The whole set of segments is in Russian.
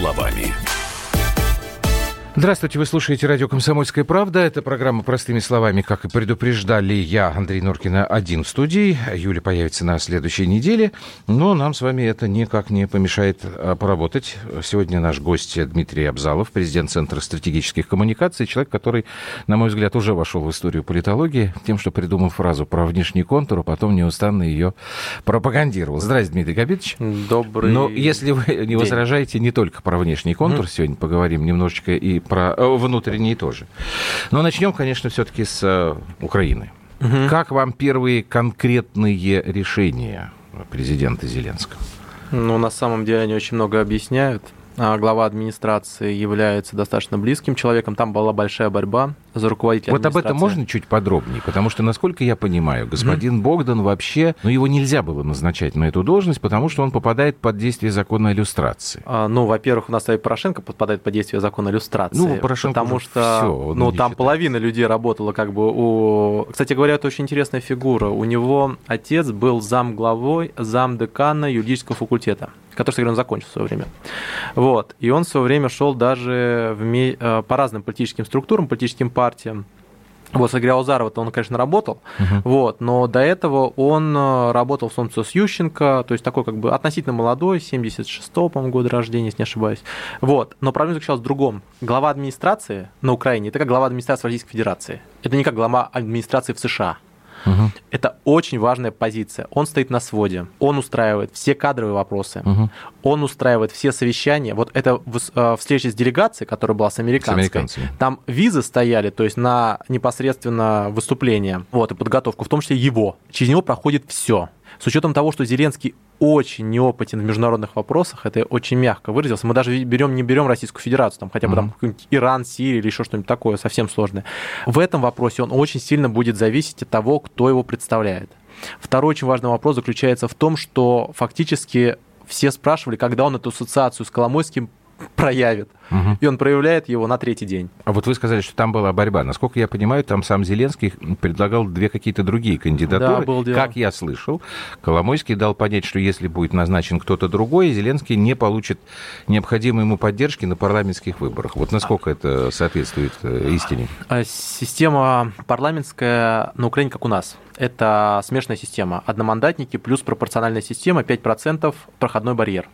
словами. Здравствуйте, вы слушаете радио «Комсомольская правда». Это программа «Простыми словами», как и предупреждали я, Андрей Норкина, один в студии. Юля появится на следующей неделе. Но нам с вами это никак не помешает а, поработать. Сегодня наш гость Дмитрий Абзалов, президент Центра стратегических коммуникаций, человек, который, на мой взгляд, уже вошел в историю политологии тем, что придумал фразу про внешний контур, а потом неустанно ее пропагандировал. Здравствуйте, Дмитрий Габитович. Добрый Но если вы не день. возражаете, не только про внешний контур, mm. сегодня поговорим немножечко и про э, внутренние тоже. Но начнем, конечно, все-таки с э, Украины. Угу. Как вам первые конкретные решения президента Зеленского? Ну, на самом деле они очень много объясняют. А глава администрации является достаточно близким человеком. Там была большая борьба за руководителя Вот об этом можно чуть подробнее? Потому что, насколько я понимаю, господин mm-hmm. Богдан вообще, ну, его нельзя было назначать на эту должность, потому что он попадает под действие закона иллюстрации. А, ну, во-первых, у нас и Порошенко попадает под действие закона иллюстрации. Ну, Порошенко потому что, всё, ну, там считает. половина людей работала как бы у... Кстати говоря, это очень интересная фигура. У него отец был зам главой, зам декана юридического факультета который, кстати, он закончил в свое время. Вот. И он в свое время шел даже в. Э, по разным политическим структурам, политическим партиям. Вот, с Игоря Узарова он, конечно, работал, uh-huh. вот, но до этого он э, работал в Солнце с Ющенко, то есть такой как бы относительно молодой, 76-го, по-моему, года рождения, если не ошибаюсь. Вот, но проблема заключалась в другом. Глава администрации на Украине – это как глава администрации Российской Федерации. Это не как глава администрации в США. Угу. Это очень важная позиция. Он стоит на своде, он устраивает все кадровые вопросы, угу. он устраивает все совещания. Вот это э, встреча с делегацией, которая была с американской. С американцами. Там визы стояли, то есть на непосредственно выступление, вот, и подготовку, в том числе его. Через него проходит все. С учетом того, что Зеленский очень неопытен в международных вопросах, это очень мягко выразился. Мы даже берем, не берем Российскую Федерацию, там хотя бы mm-hmm. там Иран, Сирия или еще что-нибудь такое совсем сложное. В этом вопросе он очень сильно будет зависеть от того, кто его представляет. Второй очень важный вопрос заключается в том, что фактически все спрашивали, когда он эту ассоциацию с Коломойским проявит. Угу. И он проявляет его на третий день. А вот вы сказали, что там была борьба. Насколько я понимаю, там сам Зеленский предлагал две какие-то другие кандидатуры. Да, был дело. Как я слышал, Коломойский дал понять, что если будет назначен кто-то другой, Зеленский не получит необходимой ему поддержки на парламентских выборах. Вот насколько это соответствует э, истине? А система парламентская на Украине как у нас. Это смешанная система. Одномандатники плюс пропорциональная система, 5% проходной барьер.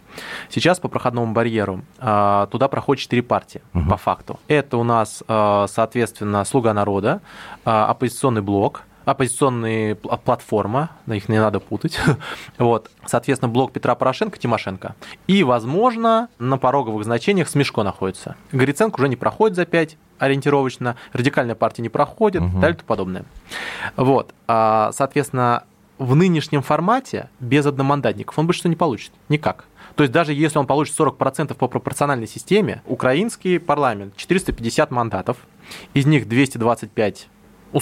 Сейчас по проходному барьеру а, туда проходит четыре партии угу. по факту. Это у нас, а, соответственно, «Слуга народа», а, оппозиционный блок, оппозиционная платформа, их не надо путать. вот. Соответственно, блок Петра Порошенко, Тимошенко. И, возможно, на пороговых значениях Смешко находится. Гриценко уже не проходит за 5 ориентировочно, радикальная партия не проходит, угу. далее и подобное. Вот. Соответственно, в нынешнем формате без одномандатников он больше что не получит. Никак. То есть даже если он получит 40% по пропорциональной системе, украинский парламент 450 мандатов, из них 225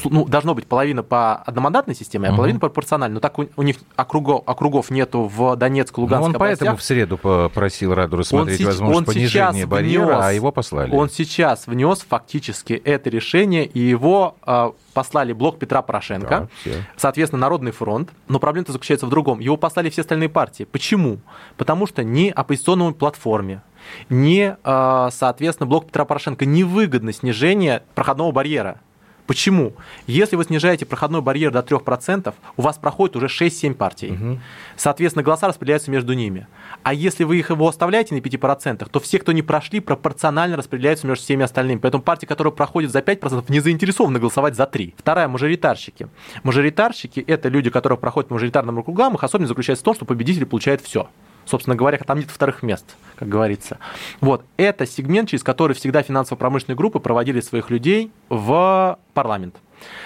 ну, должно быть половина по одномандатной системе, а угу. половина пропорциональной. Но так у, у них округов, округов нету в Донецк, Луганск, ну, Он областях. поэтому в среду попросил Раду рассмотреть он возможность он понижения барьера, внес, а его послали. Он сейчас внес фактически это решение, и его э, послали блок Петра Порошенко, да, соответственно, Народный фронт. Но проблема заключается в другом. Его послали все остальные партии. Почему? Потому что ни оппозиционной платформе, ни, э, соответственно, блок Петра Порошенко невыгодно снижение проходного барьера. Почему? Если вы снижаете проходной барьер до 3%, у вас проходит уже 6-7 партий. Угу. Соответственно, голоса распределяются между ними. А если вы их его оставляете на 5%, то все, кто не прошли, пропорционально распределяются между всеми остальными. Поэтому партии, которые проходят за 5%, не заинтересованы голосовать за 3%. Вторая – мажоритарщики. Мажоритарщики – это люди, которые проходят по мажоритарным округам, их особенность заключается в том, что победитель получает все собственно говоря, там нет вторых мест, как говорится. Вот, это сегмент, через который всегда финансово-промышленные группы проводили своих людей в парламент.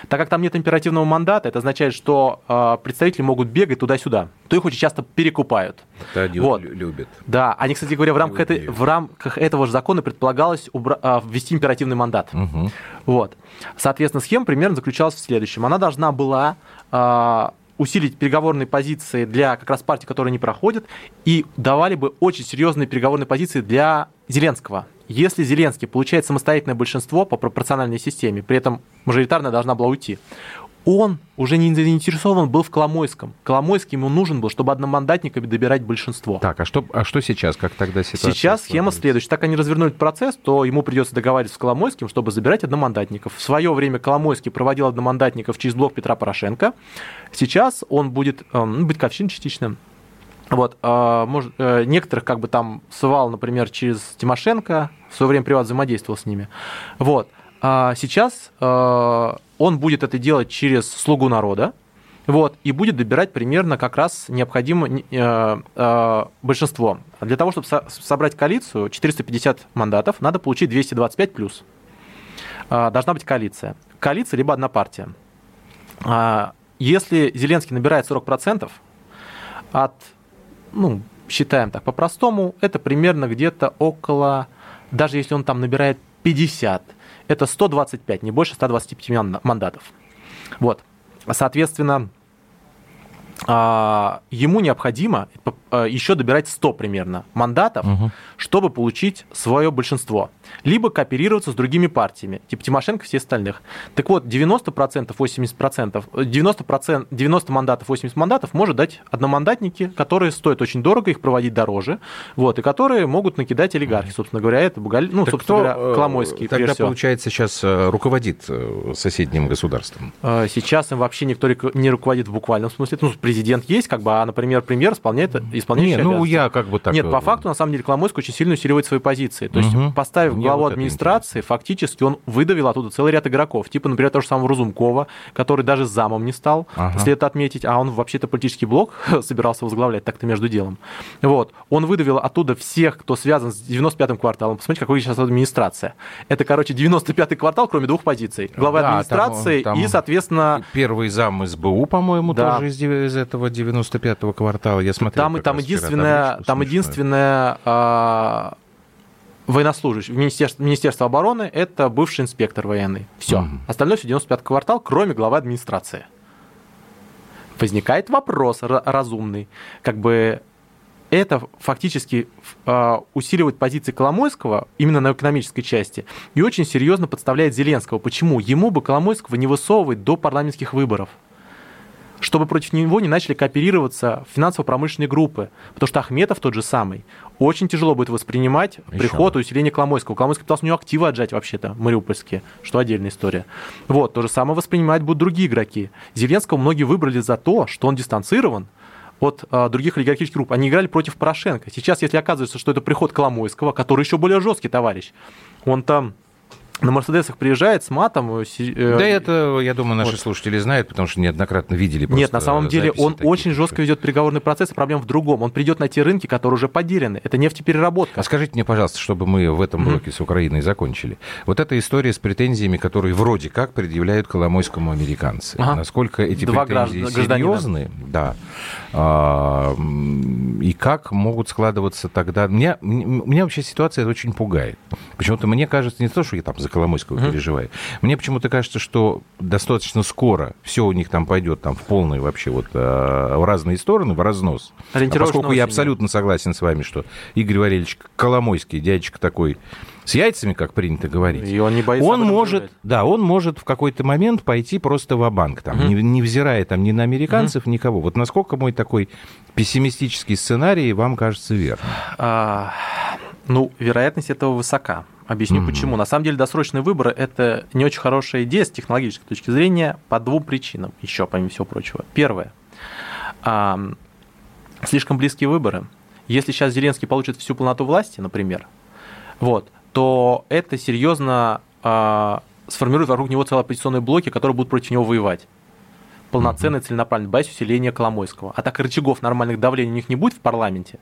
Так как там нет императивного мандата, это означает, что э, представители могут бегать туда-сюда, то их очень часто перекупают. Это они вот. любят. Да, они, кстати говоря, в рамках, этой, в рамках этого же закона предполагалось убра- э, ввести императивный мандат. Угу. Вот. Соответственно, схема примерно заключалась в следующем. Она должна была э, усилить переговорные позиции для как раз партий, которые не проходят, и давали бы очень серьезные переговорные позиции для Зеленского. Если Зеленский получает самостоятельное большинство по пропорциональной системе, при этом мажоритарная должна была уйти, он уже не заинтересован был в Коломойском. Коломойский ему нужен был, чтобы одномандатниками добирать большинство. Так, а что, а что сейчас? Как тогда ситуация? Сейчас схема следующая. Так они развернули процесс, то ему придется договариваться с Коломойским, чтобы забирать одномандатников. В свое время Коломойский проводил одномандатников через блок Петра Порошенко. Сейчас он будет, ну, быть ковчин частично. Вот, а, может, э, некоторых как бы там сывал, например, через Тимошенко, в свое время приват взаимодействовал с ними. Вот. А сейчас э, он будет это делать через слугу народа, вот, и будет добирать примерно как раз необходимое э, э, большинство. Для того, чтобы со- собрать коалицию, 450 мандатов, надо получить 225 плюс. Э, должна быть коалиция. Коалиция либо одна партия. Э, если Зеленский набирает 40% от, ну, считаем так по-простому, это примерно где-то около, даже если он там набирает 50, это 125, не больше 125 мандатов. Вот. Соответственно, ему необходимо а, еще добирать 100 примерно мандатов, угу. чтобы получить свое большинство. Либо кооперироваться с другими партиями, типа Тимошенко и все остальных. Так вот, 90%, 80%, 90%, 90 мандатов, 80 мандатов может дать одномандатники, которые стоят очень дорого, их проводить дороже, вот, и которые могут накидать олигархи, собственно говоря, это Бугаль, ну, так собственно кто, говоря, Коломойский. Тогда, получается, сейчас э, руководит э, соседним государством? Сейчас им вообще никто не руководит в буквальном смысле. Ну, президент есть, как бы, а, например, премьер исполняет исполняющий Не, ну я как бы так... Нет, по факту, на самом деле, Коломойский очень сильно усиливает свои позиции. То есть, угу. поставив Мне главу вот администрации, фактически он выдавил оттуда целый ряд игроков. Типа, например, того же самого Разумкова, который даже замом не стал, ага. если это отметить, а он вообще-то политический блок собирался возглавлять так-то между делом. Вот. Он выдавил оттуда всех, кто связан с 95-м кварталом. Посмотрите, какой сейчас администрация. Это, короче, 95-й квартал, кроме двух позиций. Глава да, администрации там, там и, соответственно... Первый зам СБУ, по-моему, да. тоже из этого 95-го квартала. Я смотрел. Там, там единственное, там, там единственное а, военнослужащий в Министерстве, Министерство обороны это бывший инспектор военный. Все. Угу. Остальное все 95 квартал, кроме главы администрации. Возникает вопрос разумный. Как бы это фактически э, усиливает позиции Коломойского именно на экономической части и очень серьезно подставляет Зеленского. Почему? Ему бы Коломойского не высовывать до парламентских выборов чтобы против него не начали кооперироваться финансово-промышленные группы. Потому что Ахметов тот же самый. Очень тяжело будет воспринимать Еще приход и усиление Коломойского. Коломойский пытался у него активы отжать вообще-то, мариупольские, что отдельная история. Вот, то же самое воспринимать будут другие игроки. Зеленского многие выбрали за то, что он дистанцирован, от а, других олигархических групп. Они играли против Порошенко. Сейчас, если оказывается, что это приход Коломойского, который еще более жесткий товарищ, он там на Мерседесах приезжает с матом. Э, да, это, я думаю, наши вот. слушатели знают, потому что неоднократно видели. Нет, на самом деле он такие. очень жестко ведет переговорный процесс, и проблема в другом. Он придет на те рынки, которые уже поделены. Это нефтепереработка. А скажите мне, пожалуйста, чтобы мы в этом блоке mm-hmm. с Украиной закончили. Вот эта история с претензиями, которые вроде как предъявляют Коломойскому американцы. Ага. Насколько эти Два претензии серьезны? Да. А, и как могут складываться тогда... Меня, меня вообще ситуация очень пугает. Почему-то мне кажется, не то, что я там за Коломойского mm-hmm. переживаю. Мне почему-то кажется, что достаточно скоро все у них там пойдет там в полные вообще вот э, в разные стороны, в разнос. А поскольку я абсолютно согласен с вами, что Игорь Валерьевич Коломойский, дядечка такой с яйцами, как принято говорить. И он не боится он может, да, он может в какой-то момент пойти просто в банк там, угу. не, не взирая там ни на американцев, угу. никого. Вот насколько мой такой пессимистический сценарий вам кажется верным? А, ну, вероятность этого высока. Объясню mm-hmm. почему. На самом деле досрочные выборы – это не очень хорошая идея с технологической точки зрения по двум причинам, еще помимо всего прочего. Первое. А, слишком близкие выборы. Если сейчас Зеленский получит всю полноту власти, например, вот, то это серьезно а, сформирует вокруг него целые оппозиционные блоки, которые будут против него воевать. Полноценный, целенаправленный, боясь усиления Коломойского. А так рычагов нормальных давлений у них не будет в парламенте,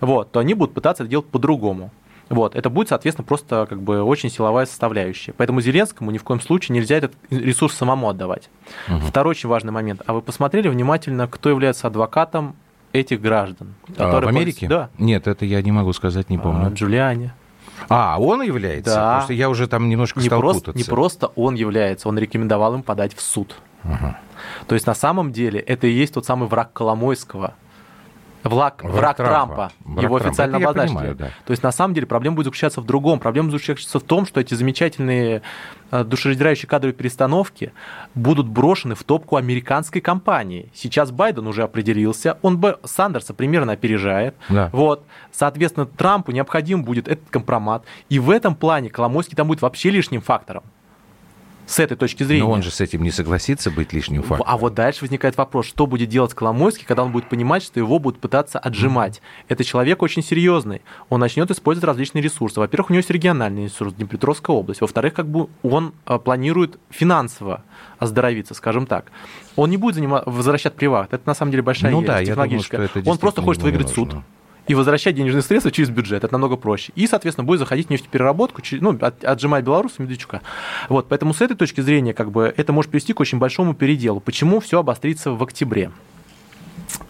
вот, то они будут пытаться это делать по-другому. Вот, это будет, соответственно, просто как бы очень силовая составляющая. Поэтому Зеленскому ни в коем случае нельзя этот ресурс самому отдавать. Угу. Второй очень важный момент. А вы посмотрели внимательно, кто является адвокатом этих граждан? А, в Америке? Да. Нет, это я не могу сказать, не помню. А, Джулиани. А, он является? Да. Потому что я уже там немножко не стал просто, путаться. Не просто он является, он рекомендовал им подать в суд. Ага. То есть на самом деле это и есть тот самый враг Коломойского – Враг, враг, враг Трампа, Трампа. Его Трампа. официально обозначили. Понимаю, да. То есть, на самом деле, проблема будет заключаться в другом. Проблема заключается в том, что эти замечательные э, душераздирающие кадровые перестановки будут брошены в топку американской компании. Сейчас Байден уже определился, он бы Сандерса примерно опережает. Да. Вот. Соответственно, Трампу необходим будет этот компромат. И в этом плане Коломойский там будет вообще лишним фактором с этой точки зрения. Но он же с этим не согласится быть лишним фактором. А вот дальше возникает вопрос, что будет делать Коломойский, когда он будет понимать, что его будут пытаться отжимать. Mm-hmm. Это человек очень серьезный. Он начнет использовать различные ресурсы. Во-первых, у него есть региональный ресурс, Днепропетровская область. Во-вторых, как бы он а, планирует финансово оздоровиться, скажем так. Он не будет заниматься, возвращать приват. Это на самом деле большая ну, да, технологическая. Я думаю, что это он просто хочет выиграть суд и возвращать денежные средства через бюджет. Это намного проще. И, соответственно, будет заходить в нефтепереработку, ну, отжимая Беларусь Медведчука. Вот, поэтому с этой точки зрения как бы, это может привести к очень большому переделу. Почему все обострится в октябре?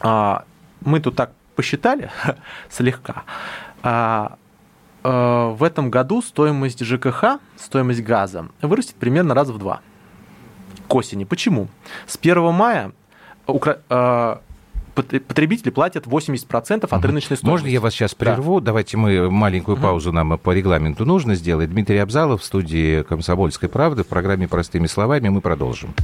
А, мы тут так посчитали слегка. А, а, в этом году стоимость ЖКХ, стоимость газа вырастет примерно раз в два к осени. Почему? С 1 мая Укра... Потребители платят 80% от рыночной стоимости. Можно я вас сейчас прерву? Да. Давайте мы маленькую паузу нам по регламенту нужно сделать. Дмитрий Абзалов в студии «Комсомольской правды» в программе «Простыми словами» мы продолжим.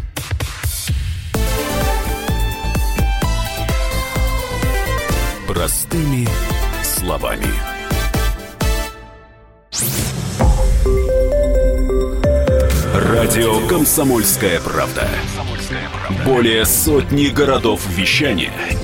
Простыми словами. Радио «Комсомольская правда». Более сотни городов вещания –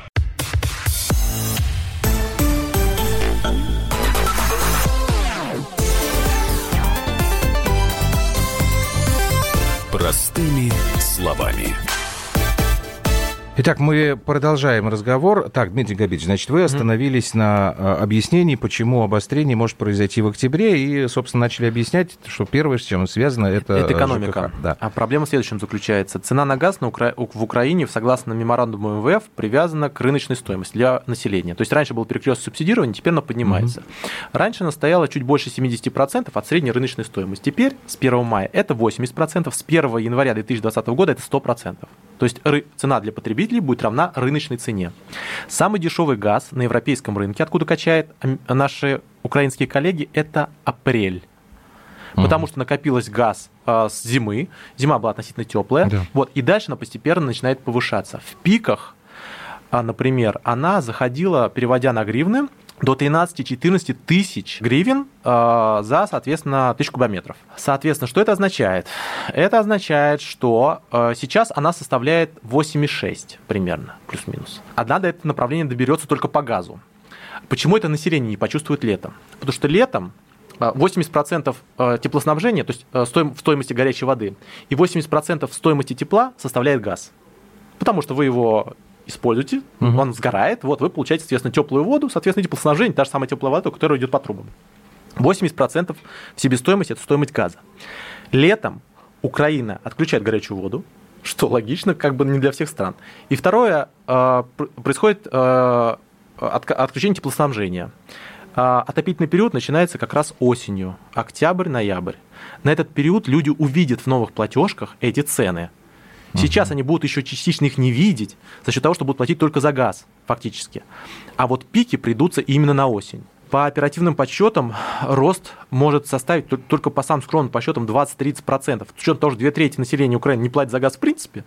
Итак, мы продолжаем разговор. Так, Дмитрий Габич, значит, вы остановились mm-hmm. на а, объяснении, почему обострение может произойти в октябре, и, собственно, начали объяснять, что первое, с чем связано, это, это экономика. ЖКХ. Да. А проблема в следующем заключается. Цена на газ на Укра... в Украине, согласно меморандуму МВФ, привязана к рыночной стоимости для населения. То есть раньше был перекрест субсидирования, теперь она поднимается. Mm-hmm. Раньше она стояла чуть больше 70% от средней рыночной стоимости. Теперь с 1 мая это 80%, с 1 января 2020 года это 100%. То есть цена для потребителей будет равна рыночной цене. Самый дешевый газ на европейском рынке, откуда качают наши украинские коллеги, это апрель. Потому что накопилось газ э, с зимы, зима была относительно теплая, да. вот, и дальше она постепенно начинает повышаться. В пиках, э, например, она заходила, переводя на гривны, до 13-14 тысяч гривен э, за, соответственно, тысячу кубометров. Соответственно, что это означает? Это означает, что э, сейчас она составляет 8,6 примерно, плюс-минус. Одна до этого направления доберется только по газу. Почему это население не почувствует летом? Потому что летом 80% э, теплоснабжения, то есть в стоимости горячей воды, и 80% стоимости тепла составляет газ. Потому что вы его используете, угу. он сгорает, вот вы получаете, соответственно, теплую воду, соответственно, теплоснабжение, та же самая теплая вода, которая идет по трубам. 80% в себестоимости – это стоимость газа. Летом Украина отключает горячую воду, что логично, как бы не для всех стран. И второе, э, происходит э, отключение теплоснабжения. Э, отопительный период начинается как раз осенью, октябрь-ноябрь. На этот период люди увидят в новых платежках эти цены – Сейчас uh-huh. они будут еще частично их не видеть за счет того, что будут платить только за газ, фактически. А вот пики придутся именно на осень. По оперативным подсчетам рост может составить только по самым скромным подсчетам 20-30%. С учетом того, что две трети населения Украины не платят за газ в принципе,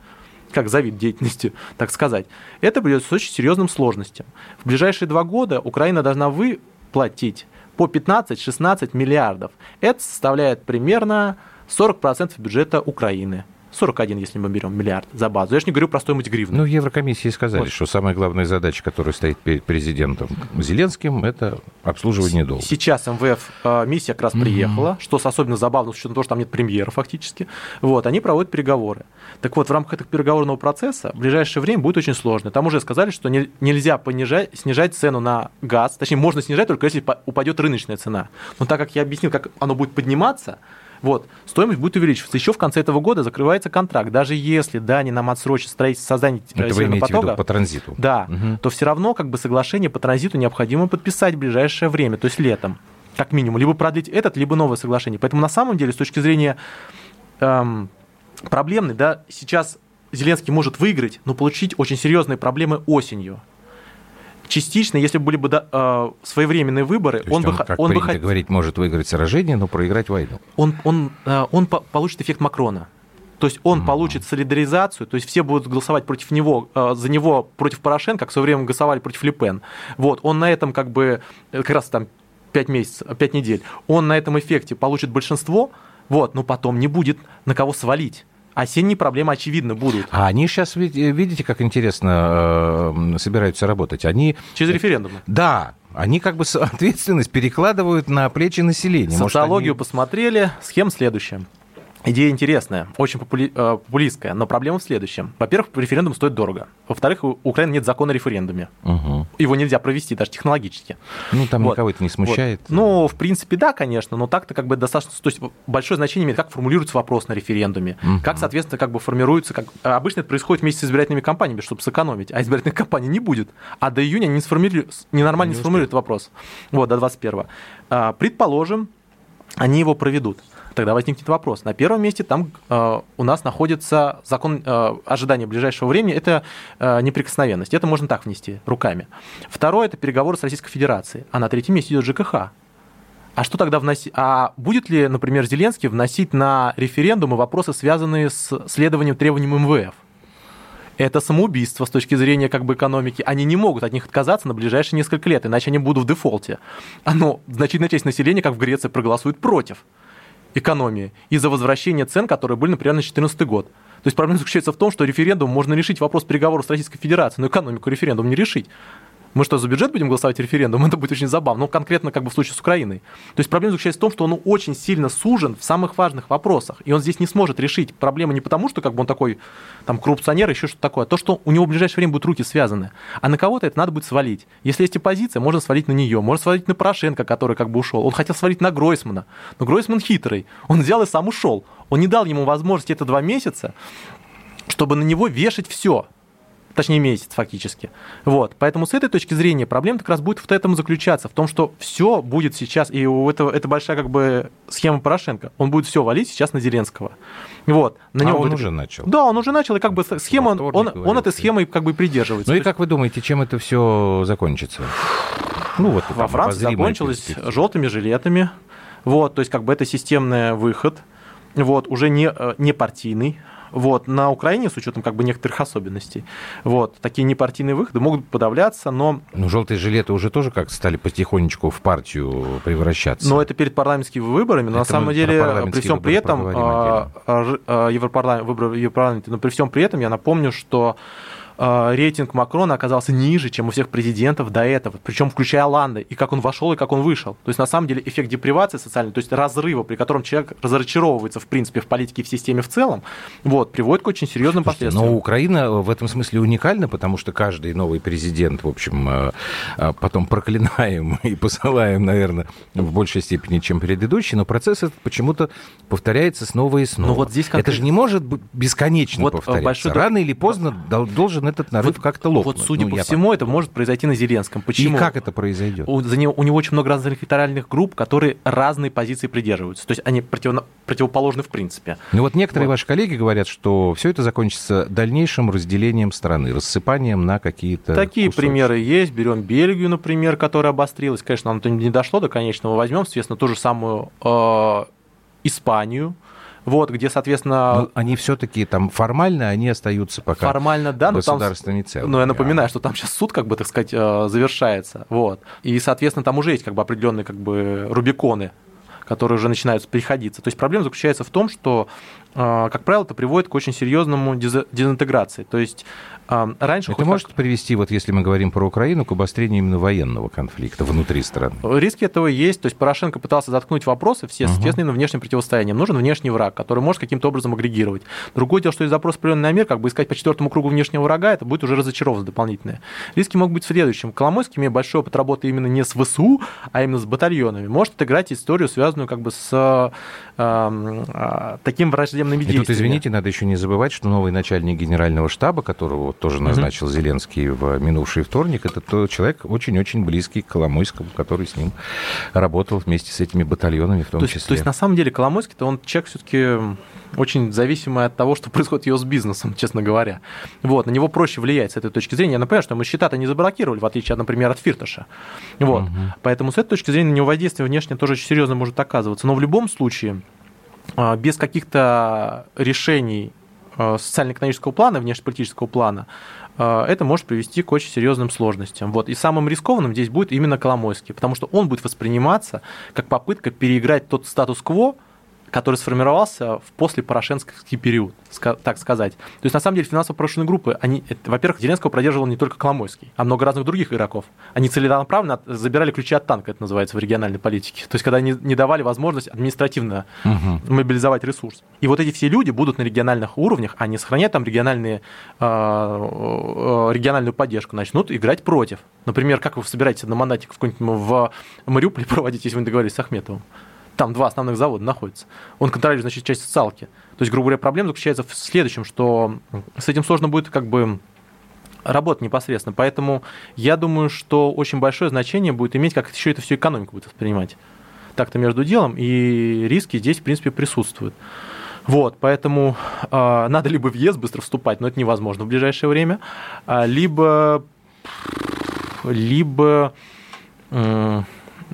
как за вид деятельности, так сказать, это придет с очень серьезным сложностям. В ближайшие два года Украина должна выплатить по 15-16 миллиардов. Это составляет примерно 40% бюджета Украины. 41, если мы берем миллиард за базу. Я же не говорю про стоимость гривны. Ну, Еврокомиссии сказали, вот. что самая главная задача, которая стоит перед президентом Зеленским, это обслуживание долга. Сейчас МВФ э, миссия как раз приехала, mm-hmm. что особенно забавно, с учетом того, что там нет премьера фактически. Вот, они проводят переговоры. Так вот, в рамках этого переговорного процесса в ближайшее время будет очень сложно. Там уже сказали, что не, нельзя понижать, снижать цену на газ. Точнее, можно снижать только если упадет рыночная цена. Но так как я объяснил, как оно будет подниматься, Вот, стоимость будет увеличиваться. Еще в конце этого года закрывается контракт. Даже если, да, они нам отсрочат строительство создание Это имеете потока, виду по транзиту? Да, угу. то все равно как бы соглашение по транзиту необходимо подписать в ближайшее время, то есть летом, как минимум. Либо продлить этот, либо новое соглашение. Поэтому на самом деле, с точки зрения эм, проблемной, да, сейчас Зеленский может выиграть, но получить очень серьезные проблемы осенью. Частично, если были бы да, э, своевременные выборы, он, он бы... Как он бы хот... говорить, может выиграть сражение, но проиграть войну. Он, он, э, он по получит эффект Макрона. То есть он mm-hmm. получит солидаризацию, то есть все будут голосовать против него, э, за него против Порошенко, как в свое время голосовали против Лепен. Вот, он на этом как бы, э, как раз там 5 месяцев, 5 недель, он на этом эффекте получит большинство, вот, но потом не будет на кого свалить осенние проблемы, очевидно, будут. А они сейчас, видите, как интересно э, собираются работать? Они... Через референдум. Да, они как бы ответственность перекладывают на плечи населения. Социологию Может, они... посмотрели, схема следующая. Идея интересная, очень попули... Э, популистская, но проблема в следующем. Во-первых, референдум стоит дорого. Во-вторых, у Украины нет закона о референдуме. Угу. Его нельзя провести даже технологически. Ну, там вот. никого это не смущает. Вот. Ну, в принципе, да, конечно, но так-то как бы достаточно... То есть большое значение имеет, как формулируется вопрос на референдуме, угу. как, соответственно, как бы формируется... Как... Обычно это происходит вместе с избирательными кампаниями, чтобы сэкономить, а избирательных кампаний не будет. А до июня они не сформулируют, ненормально не, не сформулируют вопрос. Вот, до 21 а, Предположим, они его проведут тогда возникнет вопрос. На первом месте там э, у нас находится закон э, ожидания ближайшего времени, это э, неприкосновенность. Это можно так внести руками. Второе – это переговоры с Российской Федерацией. А на третьем месте идет ЖКХ. А что тогда вносить? А будет ли, например, Зеленский вносить на референдумы вопросы, связанные с следованием требованиям МВФ? Это самоубийство с точки зрения как бы экономики. Они не могут от них отказаться на ближайшие несколько лет, иначе они будут в дефолте. Но значительная часть населения, как в Греции, проголосует против экономии из-за возвращения цен, которые были, например, на 2014 год. То есть проблема заключается в том, что референдум можно решить вопрос переговоров с Российской Федерацией, но экономику референдум не решить. Мы что, за бюджет будем голосовать референдум? Это будет очень забавно. Ну, конкретно как бы в случае с Украиной. То есть проблема заключается в том, что он очень сильно сужен в самых важных вопросах. И он здесь не сможет решить проблему не потому, что как бы он такой там коррупционер, еще что-то такое, а то, что у него в ближайшее время будут руки связаны. А на кого-то это надо будет свалить. Если есть оппозиция, можно свалить на нее, можно свалить на Порошенко, который как бы ушел. Он хотел свалить на Гройсмана. Но Гройсман хитрый. Он взял и сам ушел. Он не дал ему возможности это два месяца, чтобы на него вешать все точнее месяц фактически. Вот. Поэтому с этой точки зрения проблема как раз будет в этом заключаться, в том, что все будет сейчас, и у этого, это большая как бы схема Порошенко, он будет все валить сейчас на Зеленского. Вот. На а он будет... уже начал. Да, он уже начал, и как бы схема, он, он, он этой схемой как бы придерживается. Ну и как вы думаете, чем это все закончится? Ну вот во Франции закончилось желтыми жилетами. Вот, то есть как бы это системный выход, вот, уже не, э, не партийный, вот, на Украине, с учетом как бы некоторых особенностей, вот, такие непартийные выходы могут подавляться, но... Ну, желтые жилеты уже тоже как стали потихонечку в партию превращаться. Но это перед парламентскими выборами, но это на самом деле, при всем при этом, а, а, Европарламент, выборы Европарламента, но при всем при этом я напомню, что рейтинг Макрона оказался ниже, чем у всех президентов до этого, причем включая Оланды, и как он вошел, и как он вышел. То есть, на самом деле, эффект депривации социальной, то есть разрыва, при котором человек разочаровывается, в принципе, в политике и в системе в целом, вот, приводит к очень серьезным Слушайте, последствиям. Но Украина в этом смысле уникальна, потому что каждый новый президент, в общем, э, э, потом проклинаем и посылаем, наверное, в большей степени, чем предыдущий, но процесс этот почему-то повторяется снова и снова. Но вот здесь конкретно... Это же не может бесконечно вот повторяться. Большой... Рано или поздно должен должен этот нарыв вот, как-то лопнуть. Вот, судя ну, по всему, так... это может произойти на Зеленском. Почему? И как это произойдет? У, за него, у него очень много разных электоральных групп, которые разные позиции придерживаются. То есть они против, противоположны в принципе. Ну вот некоторые вот. ваши коллеги говорят, что все это закончится дальнейшим разделением страны, рассыпанием на какие-то Такие кусочки. примеры есть. Берем Бельгию, например, которая обострилась. Конечно, нам не дошло до конечного. Возьмем, соответственно, ту же самую э, Испанию, вот, где, соответственно... Но они все-таки там формально, они остаются пока формально, да, но там, не целые. Но я напоминаю, что там сейчас суд, как бы, так сказать, э, завершается, вот. И, соответственно, там уже есть как бы определенные как бы рубиконы, которые уже начинают приходиться. То есть проблема заключается в том, что, как правило, это приводит к очень серьезному дезинтеграции. То есть Раньше Это может как... привести, вот если мы говорим про Украину, к обострению именно военного конфликта внутри страны? Риски этого есть. То есть Порошенко пытался заткнуть вопросы все, угу. соответственно, внешним противостоянием. Нужен внешний враг, который может каким-то образом агрегировать. Другое дело, что из запроса определенный мир, как бы искать по четвертому кругу внешнего врага, это будет уже разочаровываться дополнительное. Риски могут быть в следующем. Коломойский, имея большой опыт работы именно не с ВСУ, а именно с батальонами, может отыграть историю, связанную как бы с э, таким враждебными действиями. И тут, извините, надо еще не забывать, что новый начальник генерального штаба, которого вот тоже назначил mm-hmm. Зеленский в минувший вторник, это тот человек очень-очень близкий к Коломойскому, который с ним работал вместе с этими батальонами в том то числе. Есть, то есть, на самом деле, Коломойский-то он человек все-таки очень зависимый от того, что происходит ее с бизнесом, честно говоря. Вот, на него проще влиять с этой точки зрения. Я напоминаю, что мы счета-то не заблокировали, в отличие, от, например, от Фирташа. Вот. Угу. Поэтому с этой точки зрения на него воздействие внешне тоже очень серьезно может оказываться. Но в любом случае, без каких-то решений а, социально-экономического плана, внешнеполитического плана, а, это может привести к очень серьезным сложностям. Вот. И самым рискованным здесь будет именно Коломойский, потому что он будет восприниматься как попытка переиграть тот статус-кво, который сформировался в после Порошенский период, так сказать. То есть, на самом деле, финансово-промышленные группы, они, во-первых, Зеленского поддерживал не только Коломойский, а много разных других игроков. Они целенаправленно забирали ключи от танка, это называется в региональной политике. То есть, когда они не давали возможность административно угу. мобилизовать ресурс. И вот эти все люди будут на региональных уровнях, они сохраняют там региональные, э, э, региональную поддержку, начнут играть против. Например, как вы собираетесь одномандатиков в Мариуполе проводить, если вы не договорились с Ахметовым? Там два основных завода находятся. Он контролирует, значит, часть социалки. То есть, грубо говоря, проблема заключается в следующем, что с этим сложно будет как бы работать непосредственно. Поэтому я думаю, что очень большое значение будет иметь, как еще это все экономика будет воспринимать. Так-то между делом, и риски здесь, в принципе, присутствуют. Вот, поэтому э, надо либо в ЕС быстро вступать, но это невозможно в ближайшее время, э, либо, либо э,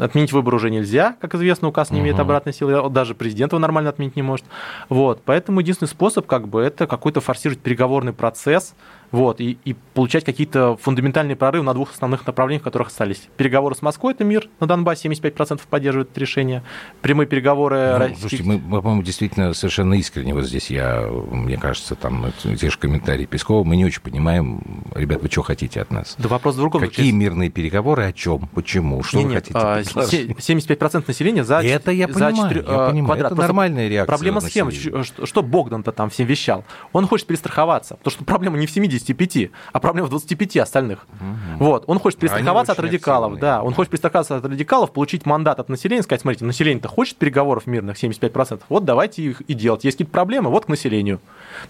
Отменить выбор уже нельзя, как известно, указ не имеет обратной силы, даже президент его нормально отменить не может. Вот, поэтому единственный способ, как бы, это какой-то форсировать переговорный процесс, вот, и, и получать какие-то фундаментальные прорывы на двух основных направлениях, которых остались. Переговоры с Москвой – это мир на Донбассе, 75% поддерживает это решение. Прямые переговоры... Ну, России... Слушайте, мы, по-моему, действительно совершенно искренне вот здесь я, мне кажется, там те же комментарии Пескова, мы не очень понимаем, ребят, вы что хотите от нас? Да вопрос в другом. Какие мирные переговоры, о чем, почему, что не, вы нет, хотите? А, 75% населения за Это я понимаю, за 4, я понимаю. квадрат. Это нормальная реакция Проблема схемы, что, что Богдан-то там всем вещал? Он хочет перестраховаться, потому что проблема не в 75, а проблема в 25 остальных. Угу. Вот. Он хочет перестраховаться от радикалов. Активные. Да, он хочет перестраховаться от радикалов, получить мандат от населения, сказать, смотрите, население-то хочет переговоров мирных 75%, вот давайте их и делать. Есть какие-то проблемы, вот к населению.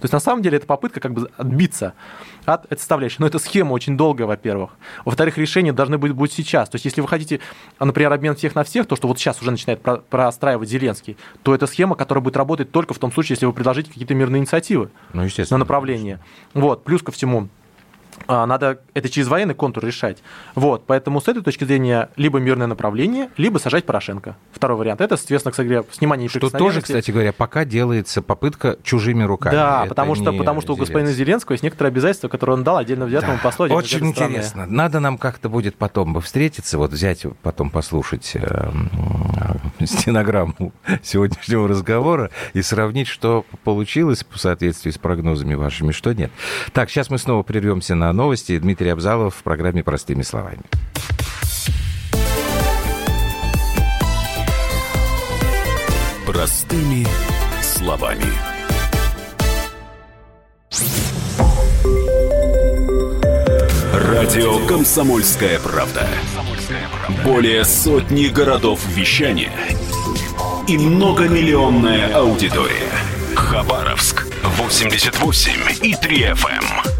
То есть, на самом деле, это попытка как бы отбиться от этой составляющей. Но эта схема очень долгая, во-первых. Во-вторых, решения должны быть, быть сейчас. То есть, если вы хотите, например, обмен всех на всех, то, что вот сейчас уже начинает простраивать Зеленский, то это схема, которая будет работать только в том случае, если вы предложите какие-то мирные инициативы ну, на направление. Вот. Плюс ко всему, а, надо это через военный контур решать. Вот, поэтому с этой точки зрения либо мирное направление, либо сажать Порошенко. Второй вариант. Это, соответственно, кстати, снимание Что тоже, кстати говоря, пока делается попытка чужими руками. Да, потому что, потому что у господина Зеленского есть некоторые обязательства, которые он дал отдельно взятому да, послу. Очень интересно. Страны. Надо нам как-то будет потом бы встретиться, вот взять, потом послушать э, э, стенограмму сегодняшнего разговора и сравнить, что получилось в соответствии с прогнозами вашими, что нет. Так, сейчас мы снова прервемся на новости. Дмитрий Абзалов в программе «Простыми словами». Простыми словами. Радио «Комсомольская правда». Более сотни городов вещания и многомиллионная аудитория. Хабаровск 88 и 3 FM.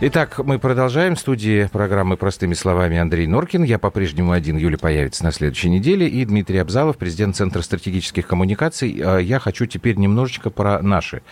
Итак, мы продолжаем. В студии программы «Простыми словами» Андрей Норкин. Я по-прежнему один. Юля появится на следующей неделе. И Дмитрий Абзалов, президент Центра стратегических коммуникаций. А я хочу теперь немножечко про наши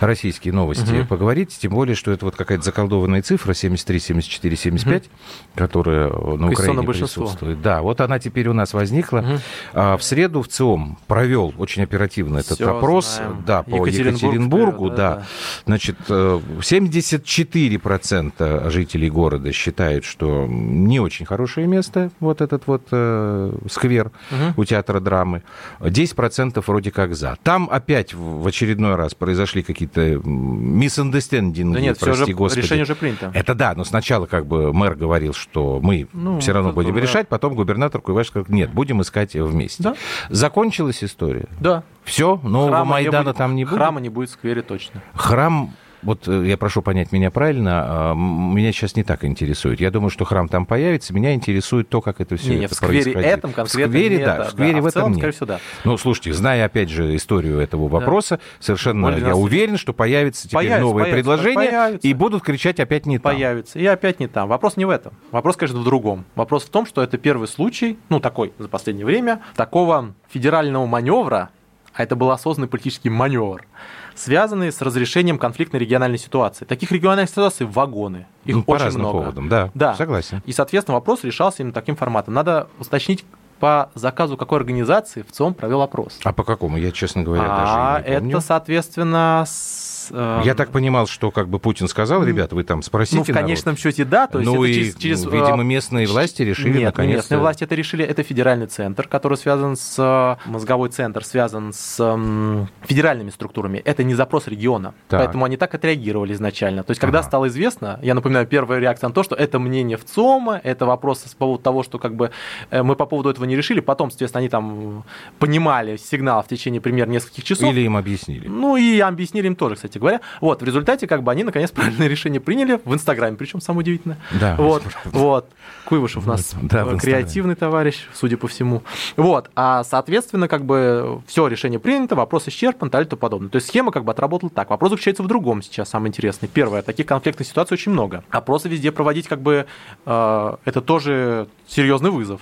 российские новости угу. поговорить. Тем более, что это вот какая-то заколдованная цифра 73, 74, 75, угу. которая на Украине присутствует. Да, вот она теперь у нас возникла. Угу. А, в среду в ЦИОМ провел очень оперативно этот Все опрос знаем. да, по Екатеринбургу. Да, да. Значит, 74% э, 1% жителей города считают, что не очень хорошее место, вот этот вот э, сквер угу. у театра драмы. 10% вроде как за. Там опять в очередной раз произошли какие-то misunderstanding. Да нет, прости, все уже, решение уже принято. Это да, но сначала как бы мэр говорил, что мы ну, все равно будем да. решать, потом губернатор Куйваш сказал, нет, будем искать вместе. Да. Закончилась история? Да. Все, нового Храма Майдана будет, там не будет? Храма не будет в сквере точно. Храм вот э, я прошу понять меня правильно, а, меня сейчас не так интересует. Я думаю, что храм там появится, меня интересует то, как это все не, это в сквере происходит. этом конкретно В сквере, нет, да, в сквере да, в, в этом целом, нет. Всего, да. Ну, слушайте, зная, опять же, историю этого вопроса, да. совершенно Более я уверен, что появятся теперь появится, новые появится, предложения, появится. и будут кричать опять не там. Появится, и опять не там. Вопрос не в этом. Вопрос, конечно, в другом. Вопрос в том, что это первый случай, ну, такой за последнее время, такого федерального маневра, а это был осознанный политический маневр, связанные с разрешением конфликтной региональной ситуации. Таких региональных ситуаций вагоны. Их ну, очень по много. поводам, да, да. Согласен. И, соответственно, вопрос решался именно таким форматом. Надо уточнить, по заказу какой организации в ЦОМ провел опрос. А по какому? Я, честно говоря, а даже не помню. Это, соответственно, с Я так понимал, что как бы Путин сказал, ребята, вы там спросите Ну, в конечном народ. счете, да. То есть ну, и, через, через, видимо, э, местные власти решили Нет, наконец местные власти это решили. Это федеральный центр, который связан с... Э, мозговой центр связан с федеральными структурами. Это не запрос региона. Так. Поэтому они так отреагировали изначально. То есть, когда ага. стало известно, я напоминаю, первая реакция на то, что это мнение в ЦОМа, это вопрос с поводу того, что как бы э, мы по поводу этого не решили. Потом, соответственно, они там понимали сигнал в течение примерно нескольких часов. Или им объяснили. Ну, и объяснили им тоже, кстати говоря. Вот, в результате как бы они наконец правильное решение приняли в Инстаграме, причем самое удивительное. Да. Вот, вот. Куйвышев у нас да, креативный товарищ, судя по всему. Вот, а соответственно как бы все решение принято, вопрос исчерпан, так и тому подобное. То есть схема как бы отработала так. Вопрос заключается в другом сейчас, самое интересное. Первое, таких конфликтных ситуаций очень много. Опросы везде проводить как бы э, это тоже серьезный вызов.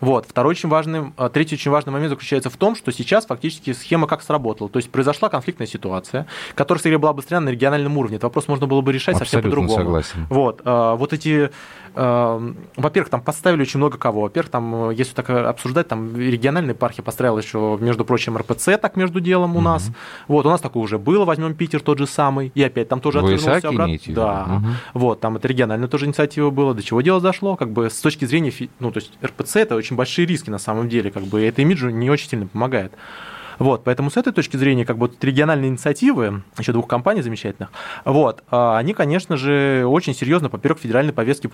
Вот. Второй очень важный, а, третий очень важный момент заключается в том, что сейчас фактически схема как сработала. То есть произошла конфликтная ситуация, которая, скорее, была обострена на региональном уровне. Этот вопрос можно было бы решать Абсолютно совсем по-другому. согласен. Вот. А, вот эти во-первых, там поставили очень много кого. Во-первых, там, э, если так обсуждать, там региональная епархия построила еще, между прочим, РПЦ так между делом у нас. Вот, у нас такое уже было, возьмем Питер тот же самый, и опять там тоже отвернулся обратно. Да. Угу. Вот, там это региональная тоже инициатива была. До чего дело зашло? Как бы с точки зрения, ну, то есть РПЦ это очень большие риски на самом деле, как бы это имиджу не очень сильно помогает. Вот, поэтому с этой точки зрения, как бы региональные инициативы, еще двух компаний замечательных, вот, а, они, конечно же, очень серьезно поперек федеральной повестки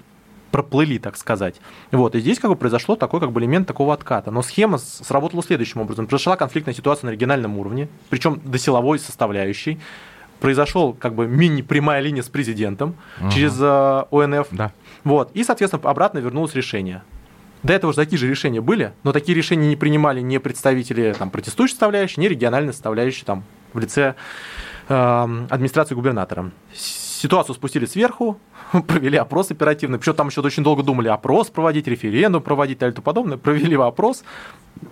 проплыли, так сказать. Вот, и здесь как бы произошло такой как бы элемент такого отката. Но схема сработала следующим образом. Произошла конфликтная ситуация на региональном уровне, причем до силовой составляющей. Произошел как бы мини-прямая линия с президентом угу. через э, ОНФ. Да. Вот, и, соответственно, обратно вернулось решение. До этого же такие же решения были, но такие решения не принимали ни представители там, протестующей составляющей, ни региональной составляющей там, в лице э, администрации губернатора. Ситуацию спустили сверху, провели опрос оперативный. Причем там еще очень долго думали опрос проводить, референдум проводить и тому подобное. Провели опрос,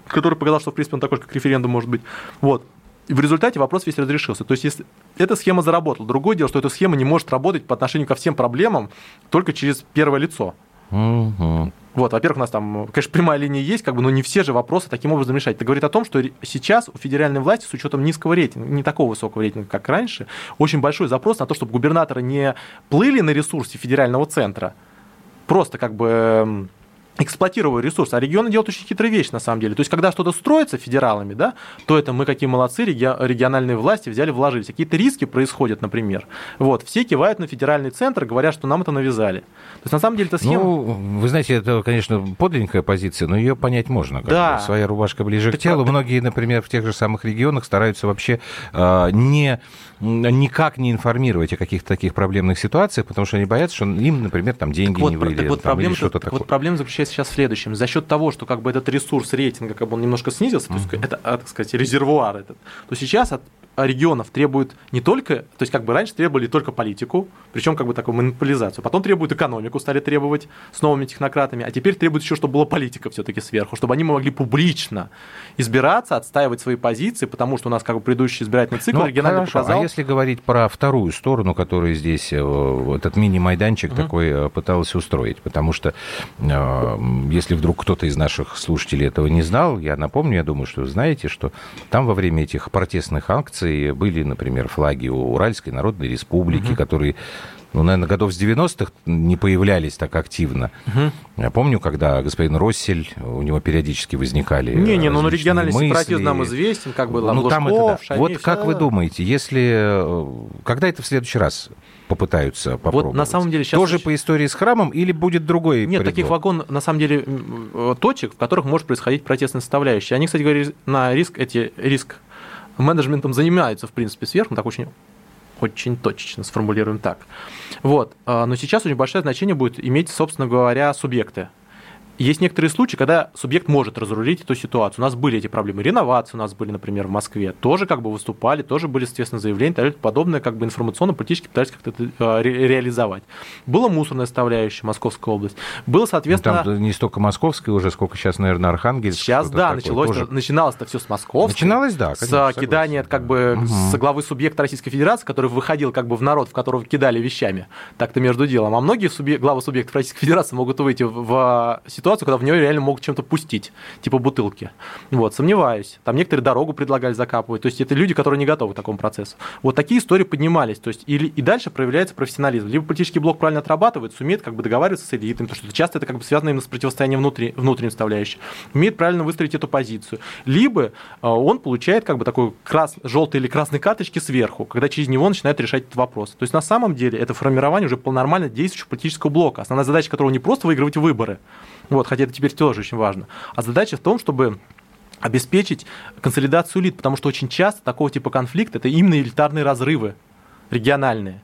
который показал, что в принципе он такой, как референдум может быть. Вот. И в результате вопрос весь разрешился. То есть, если эта схема заработала. Другое дело, что эта схема не может работать по отношению ко всем проблемам только через первое лицо. Угу. Вот, во-первых, у нас там, конечно, прямая линия есть, как бы, но не все же вопросы таким образом решать. Это говорит о том, что сейчас у федеральной власти с учетом низкого рейтинга, не такого высокого рейтинга, как раньше, очень большой запрос на то, чтобы губернаторы не плыли на ресурсе федерального центра, просто как бы эксплуатируя ресурсы. А регионы делают очень хитрые вещи, на самом деле. То есть, когда что-то строится федералами, да, то это мы какие молодцы, региональные власти взяли, вложились. Какие-то риски происходят, например. Вот, все кивают на федеральный центр, говорят, что нам это навязали. То есть, на самом деле, это схема... Ну, вы знаете, это, конечно, подлинная позиция, но ее понять можно. Да. Бы. Своя рубашка ближе так к телу. Многие, например, в тех же самых регионах стараются вообще э, не никак не информировать о каких-то таких проблемных ситуациях, потому что они боятся, что им, например, там деньги так не вот, выделят. вот, проблема, что-то такое. вот проблема заключается сейчас в следующем. За счет того, что как бы этот ресурс рейтинга как бы он немножко снизился, uh-huh. то есть это, а, так сказать, резервуар этот, то сейчас от регионов требуют не только, то есть как бы раньше требовали только политику, причем как бы такую монополизацию, потом требуют экономику, стали требовать с новыми технократами, а теперь требуют еще, чтобы была политика все-таки сверху, чтобы они могли публично избираться, отстаивать свои позиции, потому что у нас как бы предыдущий избирательный цикл ну, регионально хорошо. показал... А если говорить про вторую сторону, которую здесь э, этот мини-майданчик угу. такой э, пытался устроить, потому что э, если вдруг кто-то из наших слушателей этого не знал, я напомню, я думаю, что вы знаете, что там во время этих протестных акций были, например, флаги Уральской Народной Республики, угу. которые ну, наверное, годов с 90-х не появлялись так активно. Угу. Я помню, когда господин Россель, у него периодически возникали Не-не, ну региональный мысли. сепаратизм нам известен, как бы ну, там это, да. Шамиль, Вот как вы думаете, если... Э, когда это в следующий раз попытаются попробовать? Вот на самом деле сейчас... Тоже по истории с храмом или будет другой Нет, предлог? таких вагон, на самом деле, э, точек, в которых может происходить протестная составляющая. Они, кстати говоря, на риск, эти риск менеджментом занимаются, в принципе, сверху, так очень очень точечно сформулируем так. Вот. А, но сейчас очень большое значение будет иметь, собственно говоря, субъекты. Есть некоторые случаи, когда субъект может разрулить эту ситуацию. У нас были эти проблемы реновации, у нас были, например, в Москве. Тоже как бы выступали, тоже были, естественно, заявления, так подобное, как бы информационно-политически пытались как-то это э, ре- реализовать. Была мусорная составляющая, Московская область. Было, соответственно... Там не столько Московская уже, сколько сейчас, наверное, Архангельск. Сейчас, да, началось, тоже... начиналось-то все с Московской. Начиналось, да, конечно, С кидания, как бы, угу. с главы субъекта Российской Федерации, который выходил как бы в народ, в которого кидали вещами. Так-то между делом. А многие субъ... главы субъектов Российской Федерации могут выйти в ситуацию, когда в нее реально могут чем-то пустить, типа бутылки. Вот, сомневаюсь. Там некоторые дорогу предлагали закапывать. То есть это люди, которые не готовы к такому процессу. Вот такие истории поднимались. То есть и, и дальше проявляется профессионализм. Либо политический блок правильно отрабатывает, сумеет как бы договариваться с элитами, потому что часто это как бы связано именно с противостоянием внутри, внутренней составляющей. Умеет правильно выстроить эту позицию. Либо а, он получает как бы такой крас, желтый или красной карточки сверху, когда через него начинает решать этот вопрос. То есть на самом деле это формирование уже нормально действующего политического блока. Основная задача которого не просто выигрывать выборы, вот, хотя это теперь тоже очень важно. А задача в том, чтобы обеспечить консолидацию элит, потому что очень часто такого типа конфликт это именно элитарные разрывы региональные.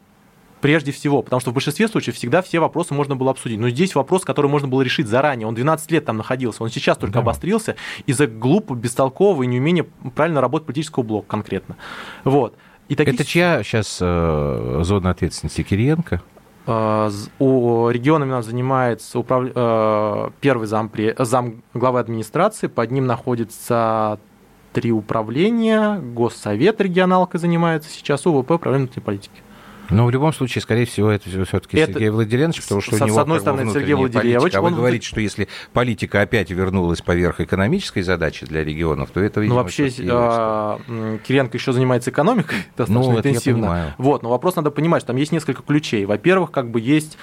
Прежде всего, потому что в большинстве случаев всегда все вопросы можно было обсудить. Но здесь вопрос, который можно было решить заранее. Он 12 лет там находился, он сейчас только да. обострился из-за глупого, бестолкового и неумения правильно работать политического блока конкретно. Вот. И такие... Это чья сейчас э, зона ответственности? Кириенко? Э, у регионами у нас занимается управ... Э, первый зам, зам главы администрации, под ним находится три управления, Госсовет регионалка занимается сейчас, УВП, управление внутренней политики. Но в любом случае, скорее всего, это все-таки это, Сергей Владимирович, потому что с, у него с одной стороны Сергей Владимирович. Политика. А вы говорите, что если политика опять вернулась поверх экономической задачи для регионов, то это, видимо, Ну, вообще, а, Кириенко еще занимается экономикой достаточно ну, интенсивно. Вот, но вопрос надо понимать, что там есть несколько ключей. Во-первых, как бы есть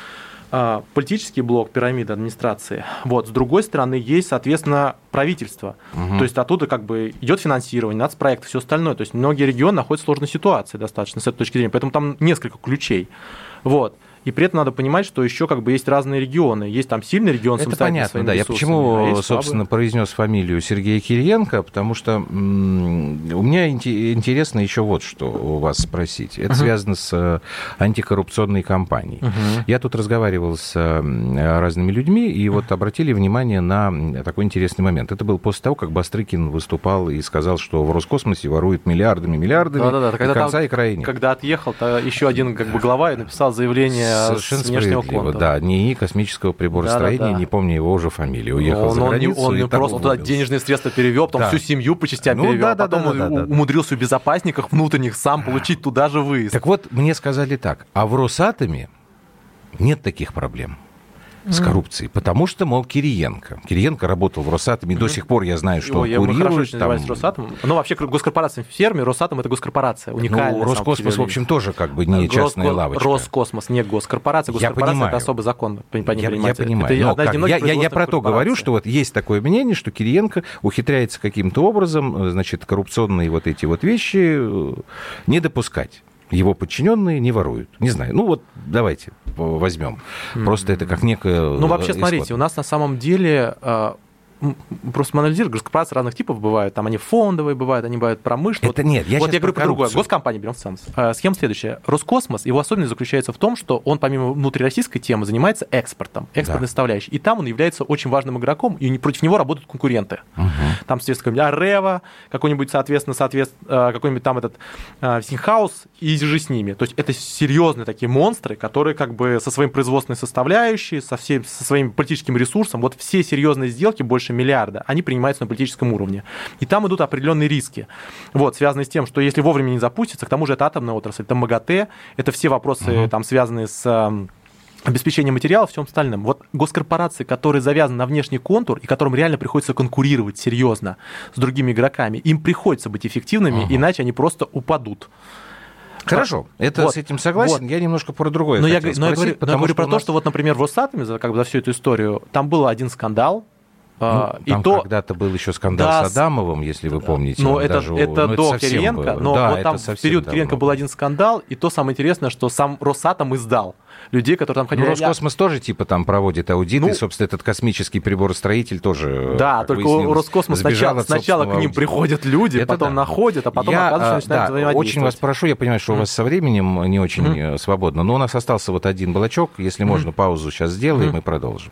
политический блок пирамиды администрации. Вот. С другой стороны, есть, соответственно, правительство. Угу. То есть оттуда как бы идет финансирование, нацпроект, все остальное. То есть многие регионы находятся в сложной ситуации достаточно с этой точки зрения. Поэтому там несколько ключей. Вот. И при этом надо понимать, что еще как бы есть разные регионы. Есть там сильный регион Это понятно, да. Я почему, а собственно, произнес фамилию Сергея Кириенко, потому что у меня интересно еще вот что у вас спросить. Это uh-huh. связано с э, антикоррупционной кампанией. Uh-huh. Я тут разговаривал с разными людьми, и вот обратили внимание на такой интересный момент. Это был после того, как Бастрыкин выступал и сказал, что в Роскосмосе воруют миллиардами, миллиардами, Да-да-да. Когда конца там, и края нет. Когда отъехал, то еще один как бы глава и написал заявление Совершенно с внешнего контура. Да, НИИ космического приборостроения, да, да, да. не помню его уже фамилию, уехал он, за границу. Он, он просто туда денежные средства перевел, потом да. всю семью по частям ну, перевел, да, да, потом да, да, да, умудрился в безопасниках внутренних сам получить туда же выезд. Так вот, мне сказали так, а в Росатоме нет таких проблем с коррупцией, потому что, мол, Кириенко. Кириенко работал в Росатоме, mm-hmm. до сих пор я знаю, что Ой, он курирует. Я там... Росатом. Ну, вообще, госкорпорация в ферме, Росатом – это госкорпорация, уникальная. Ну, Роскосмос, в общем, тоже как бы не частная Роско... лавочка. Роскосмос, не госкорпорация. Госкорпорация – я понимаю. это особый закон, по, я, я понимаю. Это как, я, я, я про то говорю, что вот есть такое мнение, что Кириенко ухитряется каким-то образом, значит, коррупционные вот эти вот вещи э, не допускать его подчиненные не воруют. Не знаю. Ну вот давайте возьмем. Просто это как некое... Ну вообще, смотрите, у нас на самом деле а, просто анализируешь, госкорпорации разных типов бывают. Там они фондовые бывают, они бывают промышленные. Это вот, нет, я Вот я говорю про другое. Госкомпании берем ценз. А, схема следующая. Роскосмос, его особенность заключается в том, что он помимо внутрироссийской темы занимается экспортом, экспортной да. составляющей. И там он является очень важным игроком, и против него работают конкуренты. Угу. Там, соответственно, Арева, какой-нибудь, соответственно, соответственно, какой-нибудь там этот Синхаус, и же с ними. То есть это серьезные такие монстры, которые как бы со своим производственной составляющей, со, всем, со своим политическим ресурсом, вот все серьезные сделки больше миллиарда, они принимаются на политическом уровне. И там идут определенные риски, вот, связанные с тем, что если вовремя не запустится, к тому же это атомная отрасль, это МАГАТЭ, это все вопросы, угу. там, связанные с обеспечение материалов, всем остальном. Вот госкорпорации, которые завязаны на внешний контур и которым реально приходится конкурировать серьезно с другими игроками, им приходится быть эффективными, ага. иначе они просто упадут. Хорошо, это Вот. с этим согласен. Вот. Я немножко про другое Но я, г- но я спросить, говорю, но я говорю про у то, нас- что вот, например, в Росатоме за, как бы, за всю эту историю там был один скандал, Ну, а, и там то когда-то был еще скандал Да, с Адамовым, если вы помните. Но он это, даже- это ну, до совсем Кириенко, было. но Да, вот это там в период Кириенко был один скандал, и то самое интересное, что сам Росатом издал людей, которые там Ну, ходили. Я- Роскосмос тоже типа там проводит аудит, Ну, и, собственно, этот космический приборостроитель тоже. Да, только Роскосмос сначала, сначала к ним аудита. приходят люди, Это потом да. находят, а потом, я, оказывается, а, начинают да, взаимодействовать. очень вас прошу, я понимаю, что у вас со временем не очень э, свободно, но у нас остался вот один блочок. Если можно, паузу сейчас сделаем и продолжим.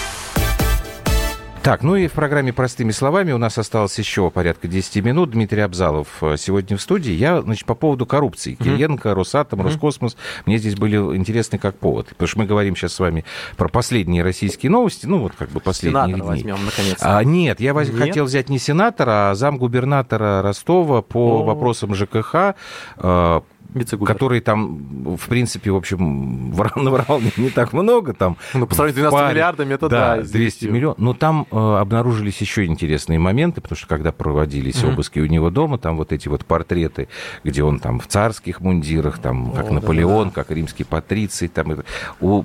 Так, ну и в программе «Простыми словами» у нас осталось еще порядка 10 минут. Дмитрий Абзалов э, сегодня в студии. Я, значит, по поводу коррупции. Кириенко, Росатом, Роскосмос. Мне здесь были интересны как повод. Потому что мы говорим сейчас с вами про последние российские новости. Ну, вот как бы последние Сенатора дни. возьмем, наконец-то. А, нет, я воз- Нет? хотел взять не сенатора, а замгубернатора Ростова по О. вопросам ЖКХ, э, Вице-губернатор. который там, в принципе, в общем, наврал не, так много. Там, Ну, по сравнению с 12 паре- миллиардами, это да, да, из 200 10. миллионов. Но там э, обнаружились еще интересные моменты, потому что когда проводились обыски у него дома, там вот эти вот портреты, где он там в царских мундирах, там как О, Наполеон, как римский патриций, там это, у-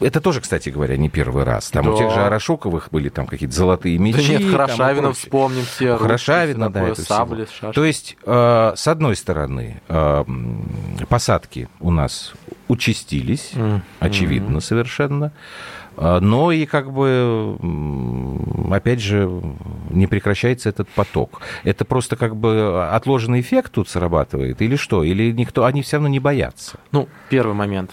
это тоже, кстати говоря, не первый раз. Там у Да. тех же Арашоковых были там какие-то золотые мечи. Да нет, Хорошавина вспомним все. Хорошавина, да, такое, это сабли, всего. То есть, э, с одной стороны, э, посадки у нас участились, Мгм. очевидно совершенно, Э, но и как бы, опять же, не прекращается этот поток. Это просто как бы отложенный эффект тут срабатывает или что? Или никто, они все равно не боятся? Ну, первый момент.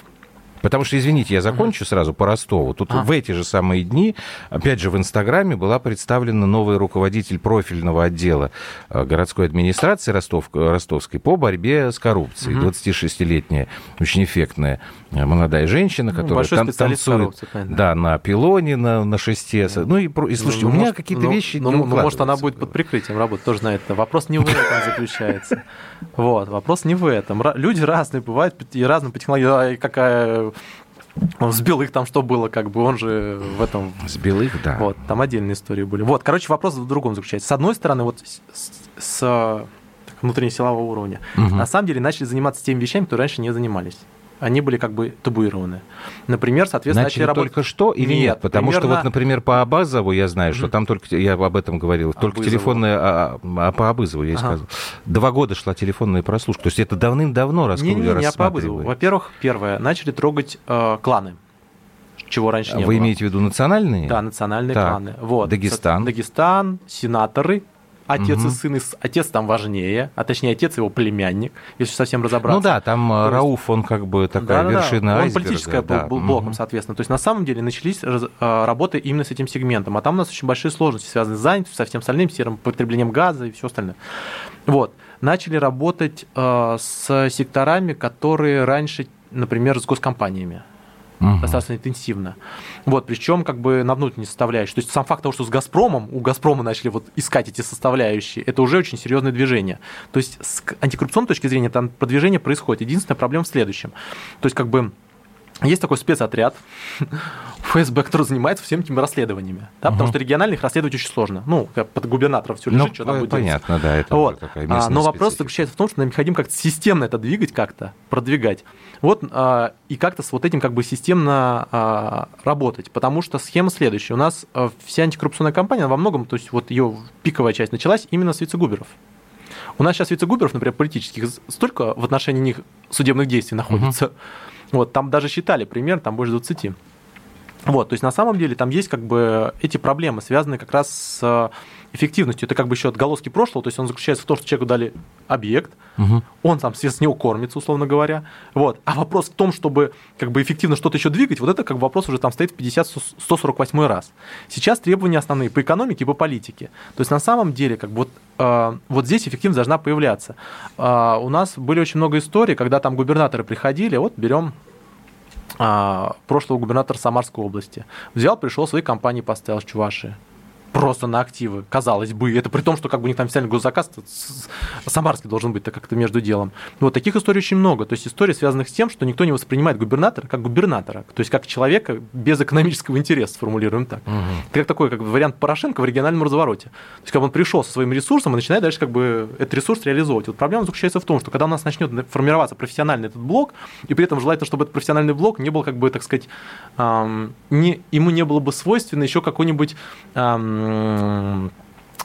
Потому что, извините, я закончу сразу по Ростову. Тут А. в эти же самые дни, опять же, в Инстаграме была представлена новый руководитель профильного отдела э, городской администрации Ростов, ростовской по борьбе с коррупцией. 26-летняя, очень эффектная э, молодая женщина, которая Ну, там специалист в танцует понятно. да, на пилоне, на, на шесте. Ну и, и слушайте, Ну, у меня может, какие-то ну, вещи ну, не ну, может, она будет под прикрытием работать, тоже знает. Вопрос не в этом заключается. Вот, вопрос не в этом. Люди разные бывают, и разные по технологии. Какая... Он сбил их там, что было, как бы, он же в этом... С белых, да. Вот, там отдельные истории были. Вот, короче, вопрос в другом заключается. С одной стороны, вот с, с- с так, внутреннесилового уровня, Мгм. на самом деле начали заниматься теми вещами, которые раньше не занимались. Они были как бы табуированы. Например, соответственно, Начали начали работать... только что или нет? Нет, Потому что примерно- вот, например, по Абазову я знаю, что там только, я об этом говорил, только Абызову. телефонная, а, а по Абызову я и Ага. сказал. Два года шла телефонная прослушка. То есть это давным-давно Не, раскрыли, не, не, я по рассматривали. Абызову. Во-первых, первое, начали трогать э, кланы, чего раньше не А Вы было. имеете в виду национальные? Да, национальные Так. кланы. Вот. Дагестан. Дагестан, сенаторы, отец Мгм. и сын. и Отец там важнее, а точнее отец его племянник, если совсем разобраться. Ну да, там То э, есть- Рауф, он как бы такая Да-да-да. вершина Он айсберга. политическая да. был блоком, Мгм. соответственно. То есть на самом деле начались э, работы именно с этим сегментом. А там у нас очень большие сложности, связанные с занятостью, со всем остальным, серым потреблением газа и все остальное. Вот. Начали работать э, с секторами, которые раньше, например, с госкомпаниями Мгм. достаточно интенсивно. Вот, причем как бы на внутренней составляющей. То есть сам факт того, что с «Газпромом», у «Газпрома» начали вот искать эти составляющие, это уже очень серьезное движение. То есть с антикоррупционной точки зрения там продвижение происходит. Единственная проблема в следующем. То есть как бы есть такой спецотряд ФСБ, который занимается всеми этими расследованиями. Да, Потому Мгм. что региональных расследовать очень сложно. Ну, под губернатором все Ну, лежит, что там э, будет понятно, да, это Вот. такая А, Но вопрос специфика. заключается в том, что нам необходимо как-то системно это двигать как-то, продвигать. Вот, а, и как-то с вот этим как бы системно а, работать. Потому что схема следующая. У нас а, вся антикоррупционная кампания во многом, то есть вот ее пиковая часть началась именно с вице-губеров. У нас сейчас вице-губеров, например, политических, столько в отношении них судебных действий находится. Вот, там даже считали пример, там больше 20. Вот, то есть на самом деле там есть как бы эти проблемы, связанные как раз с эффективностью. Это как бы еще отголоски прошлого, то есть он заключается в том, что человеку дали объект, угу. он там с него кормится, условно говоря. Вот. А вопрос в том, чтобы как бы эффективно что-то еще двигать, вот это как бы вопрос уже там стоит в 50-148 раз. Сейчас требования основные по экономике и по политике. То есть на самом деле как бы вот, э, вот здесь эффективность должна появляться. Э, у нас были очень много историй, когда там губернаторы приходили, вот берем а, прошлого губернатора Самарской области. Взял, пришел, свои компании поставил в Чувашии просто на активы, казалось бы. Это при том, что как бы у них там официальный госзаказ самарский должен быть, так как-то между делом. Вот таких историй очень много. То есть истории, связанных с тем, что никто не воспринимает губернатора как губернатора, то есть как человека без экономического интереса, сформулируем так. Угу. Это как такой как вариант Порошенко в региональном развороте. То есть как бы он пришел со своим ресурсом и начинает дальше как бы этот ресурс реализовывать. Вот проблема заключается в том, что когда у нас начнет формироваться профессиональный этот блок, и при этом желательно, чтобы этот профессиональный блок не был как бы, так сказать, эм, не, ему не было бы свойственно еще какой-нибудь эм,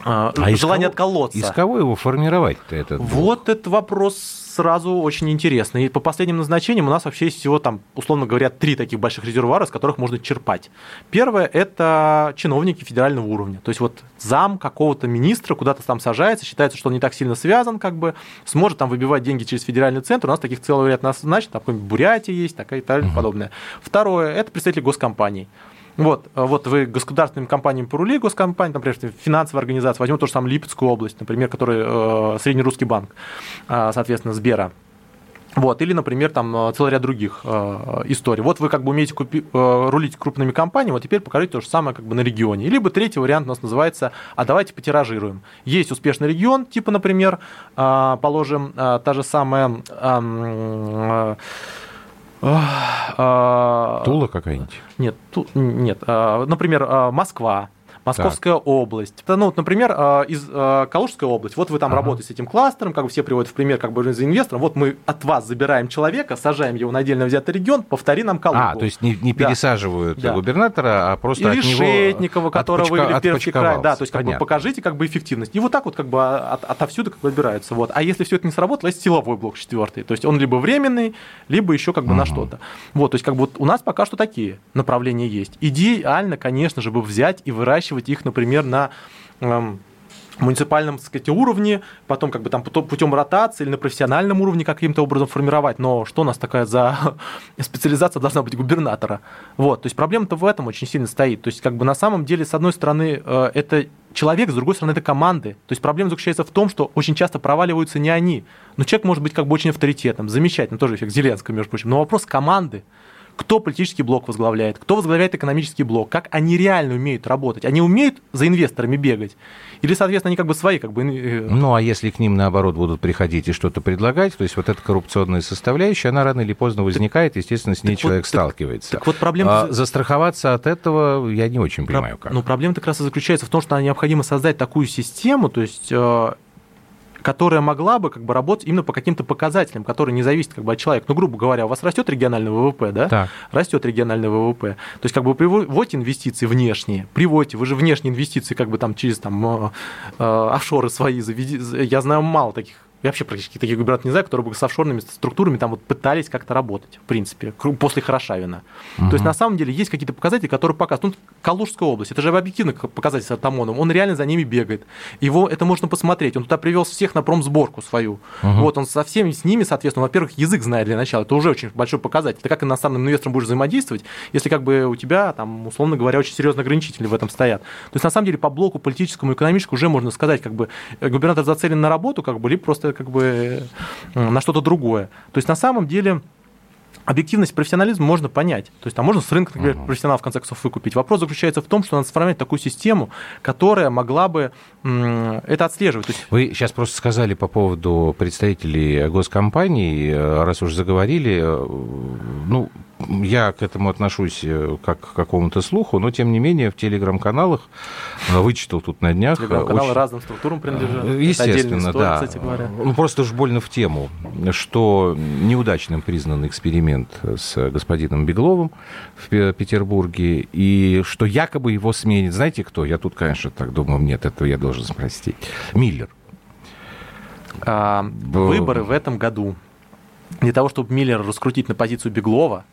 а, желание из кого, отколоться. Из кого его формировать-то этот? Вот этот вопрос сразу очень интересный. И по последним назначениям у нас вообще есть всего там, условно говоря, три таких больших резервуара, с которых можно черпать. Первое – это чиновники федерального уровня. То есть вот зам какого-то министра куда-то там сажается, считается, что он не так сильно связан, как бы, сможет там выбивать деньги через федеральный центр. У нас таких целый ряд назначен, там какой-нибудь Бурятия есть, такая и так угу. подобное. Второе – это представители госкомпаний. Вот, э, вот вы государственным компаниям порули, госкомпании, например, финансовая организация, возьмем то же самое Липецкую область, например, который э, Среднерусский банк, э, соответственно, Сбера. Вот, или, например, там э, целый ряд других э, историй. Вот вы как бы умеете купи, э, рулить крупными компаниями, вот теперь покажите то же самое как бы на регионе. Либо третий вариант у нас называется «а давайте потиражируем». Есть успешный регион, типа, например, э, положим, э, та же самая... Э, а, Тула какая-нибудь? Нет, ту, нет. А, например, а, Москва. Московская так. область. Ну, вот, например, а, из а, Калужской области. Вот вы там ага. работаете с этим кластером, как бы все приводят в пример, как бы за инвестором. Вот мы от вас забираем человека, сажаем его на отдельно взятый регион, повтори нам Калугу. А, то есть не, не пересаживают да. губернатора, а просто Или от него... Шетникова, которого вывели в Пермский край. Да, то есть как бы покажите как бы эффективность. И вот так вот как бы от, отовсюду как бы отбираются. Вот. А если все это не сработало, есть силовой блок четвертый. То есть он либо временный, либо еще как бы угу. на что-то. Вот, то есть как бы вот у нас пока что такие направления есть. Идеально, конечно же, бы взять и выращивать их, например, на эм, муниципальном так сказать, уровне, потом как бы там путем ротации или на профессиональном уровне каким-то образом формировать. Но что у нас такая за специализация должна быть губернатора? Вот, то есть проблема-то в этом очень сильно стоит. То есть как бы на самом деле, с одной стороны, э, это человек, с другой стороны, это команды. То есть проблема заключается в том, что очень часто проваливаются не они. Но человек может быть как бы очень авторитетным, замечательным, тоже эффект Зеленского, между прочим. Но вопрос команды кто политический блок возглавляет, кто возглавляет экономический блок, как они реально умеют работать. Они умеют за инвесторами бегать? Или, соответственно, они как бы свои, как бы... Э, ну, а если к ним, наоборот, будут приходить и что-то предлагать, то есть вот эта коррупционная составляющая, она рано или поздно возникает, естественно, с ней так человек вот, сталкивается. Так, так вот проблема... А застраховаться от этого я не очень понимаю, как. Ну, проблема как раз и заключается в том, что необходимо создать такую систему, то есть э, которая могла бы как бы работать именно по каким-то показателям, которые не зависят как бы от человека. Ну, грубо говоря, у вас растет региональный ВВП, да? Так. Растет региональный ВВП. То есть как бы приводите инвестиции внешние, приводите, вы же внешние инвестиции как бы там через там э, э, офшоры свои заведите. Я знаю мало таких я вообще практически таких губернаторов не знаю, которые бы с офшорными структурами там вот пытались как-то работать, в принципе, после Хорошавина. Угу. То есть, на самом деле, есть какие-то показатели, которые показывают. Ну, Калужская область, это же объективно показатель с Артамоном, он реально за ними бегает. Его, это можно посмотреть. Он туда привел всех на промсборку свою. Угу. Вот, он со всеми с ними, соответственно, во-первых, язык знает для начала. Это уже очень большой показатель. Ты как иностранным инвестором будешь взаимодействовать, если как бы у тебя, там, условно говоря, очень серьезные ограничители в этом стоят. То есть, на самом деле, по блоку политическому и экономическому уже можно сказать, как бы губернатор зацелен на работу, как бы, либо просто как бы на что-то другое. То есть на самом деле объективность профессионализм можно понять. То есть там можно с рынка, например, профессионалов в конце концов выкупить. Вопрос заключается в том, что надо сформировать такую систему, которая могла бы это отслеживать. есть... Вы сейчас просто сказали по поводу представителей госкомпаний, э, раз уж заговорили, э, ну, я к этому отношусь э, как к какому-то слуху, но тем не менее в телеграм-каналах э, вычитал тут на днях. Э, телеграм-каналы очень... разным структурам принадлежат. Естественно, история, да. Кстати говоря. Ну, просто уж больно в тему, что неудачным признан эксперимент с господином Бегловым в Петербурге, и что якобы его сменит, знаете кто? Я тут, конечно, так думаю, нет, этого я должен спросить. Миллер. А, выборы в этом году для того, чтобы Миллера раскрутить на позицию Беглова,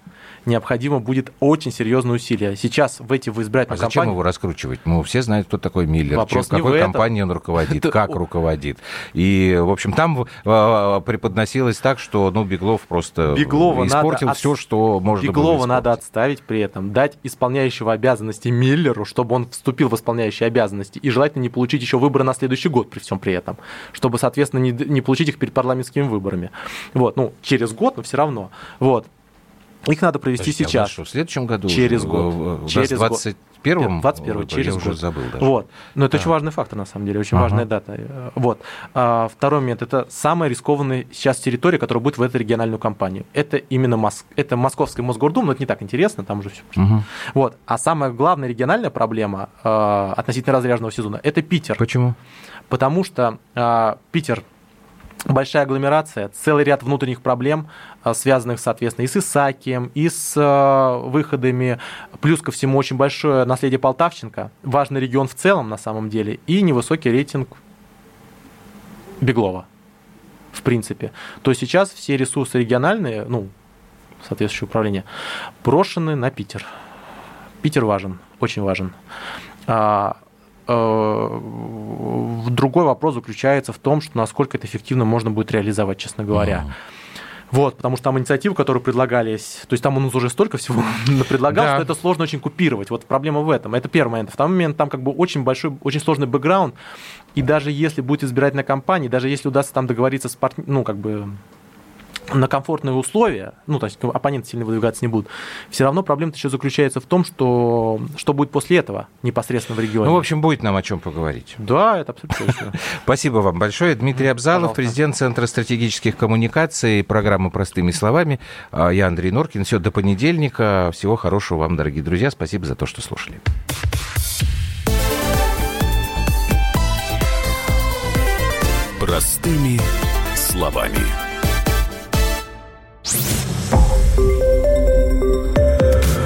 необходимо будет очень серьезное усилие. Сейчас в эти в избирательные а зачем кампании... его раскручивать? Ну, все знают, кто такой Миллер, Вопрос чем, какой этом. компанией он руководит, Это- как руководит. И, в общем, там э, преподносилось так, что, ну, Беглов просто Беглова испортил надо все, что можно Беглова было надо испортить. отставить при этом, дать исполняющего обязанности Миллеру, чтобы он вступил в исполняющие обязанности, и желательно не получить еще выборы на следующий год при всем при этом, чтобы, соответственно, не, не получить их перед парламентскими выборами. Вот, ну, через год, но все равно. Вот. Их надо провести Подожди, а сейчас. что, в следующем году? Через уже? год. Через год. 21-м? 21 Ой, через Я уже год. забыл даже. Вот. Но это Да. очень важный фактор, на самом деле, очень Ага. важная дата. Вот. А, второй момент. Это самая рискованная сейчас территория, которая будет в этой региональную кампанию. Это именно Моск... это Московская Мосгордума, но это не так интересно, там уже все. Мгм. Вот. А самая главная региональная проблема э, относительно разряженного сезона – это Питер. Почему? Потому что э, Питер большая агломерация, целый ряд внутренних проблем, э, связанных, соответственно, и с Исаакием, и с э, выходами. Плюс ко всему очень большое наследие Полтавченко, важный регион в целом на самом деле, и невысокий рейтинг Беглова, в принципе. То сейчас все ресурсы региональные, ну, соответствующее управление, брошены на Питер. Питер важен, очень важен. Э, Другой вопрос заключается в том, что насколько это эффективно можно будет реализовать, честно говоря. Вот, потому что там инициативы, которые предлагались, то есть там нас уже столько всего предлагал, Да. что это сложно очень купировать. Вот проблема в этом. Это первый момент. Второй момент, там как бы очень большой, очень сложный бэкграунд, и даже если будет избирательная кампания, даже если удастся там договориться с партнером, ну, как бы на комфортные условия, ну, то есть оппоненты сильно выдвигаться не будут, все равно проблема еще заключается в том, что что будет после этого непосредственно в регионе. Ну, в общем, будет нам о чем поговорить. да, это абсолютно точно. Спасибо вам большое. Дмитрий Абзалов, президент Центра стратегических коммуникаций, программы «Простыми словами». А Я Андрей Норкин. Все, до понедельника. Всего хорошего вам, дорогие друзья. Спасибо за то, что слушали. Простыми словами.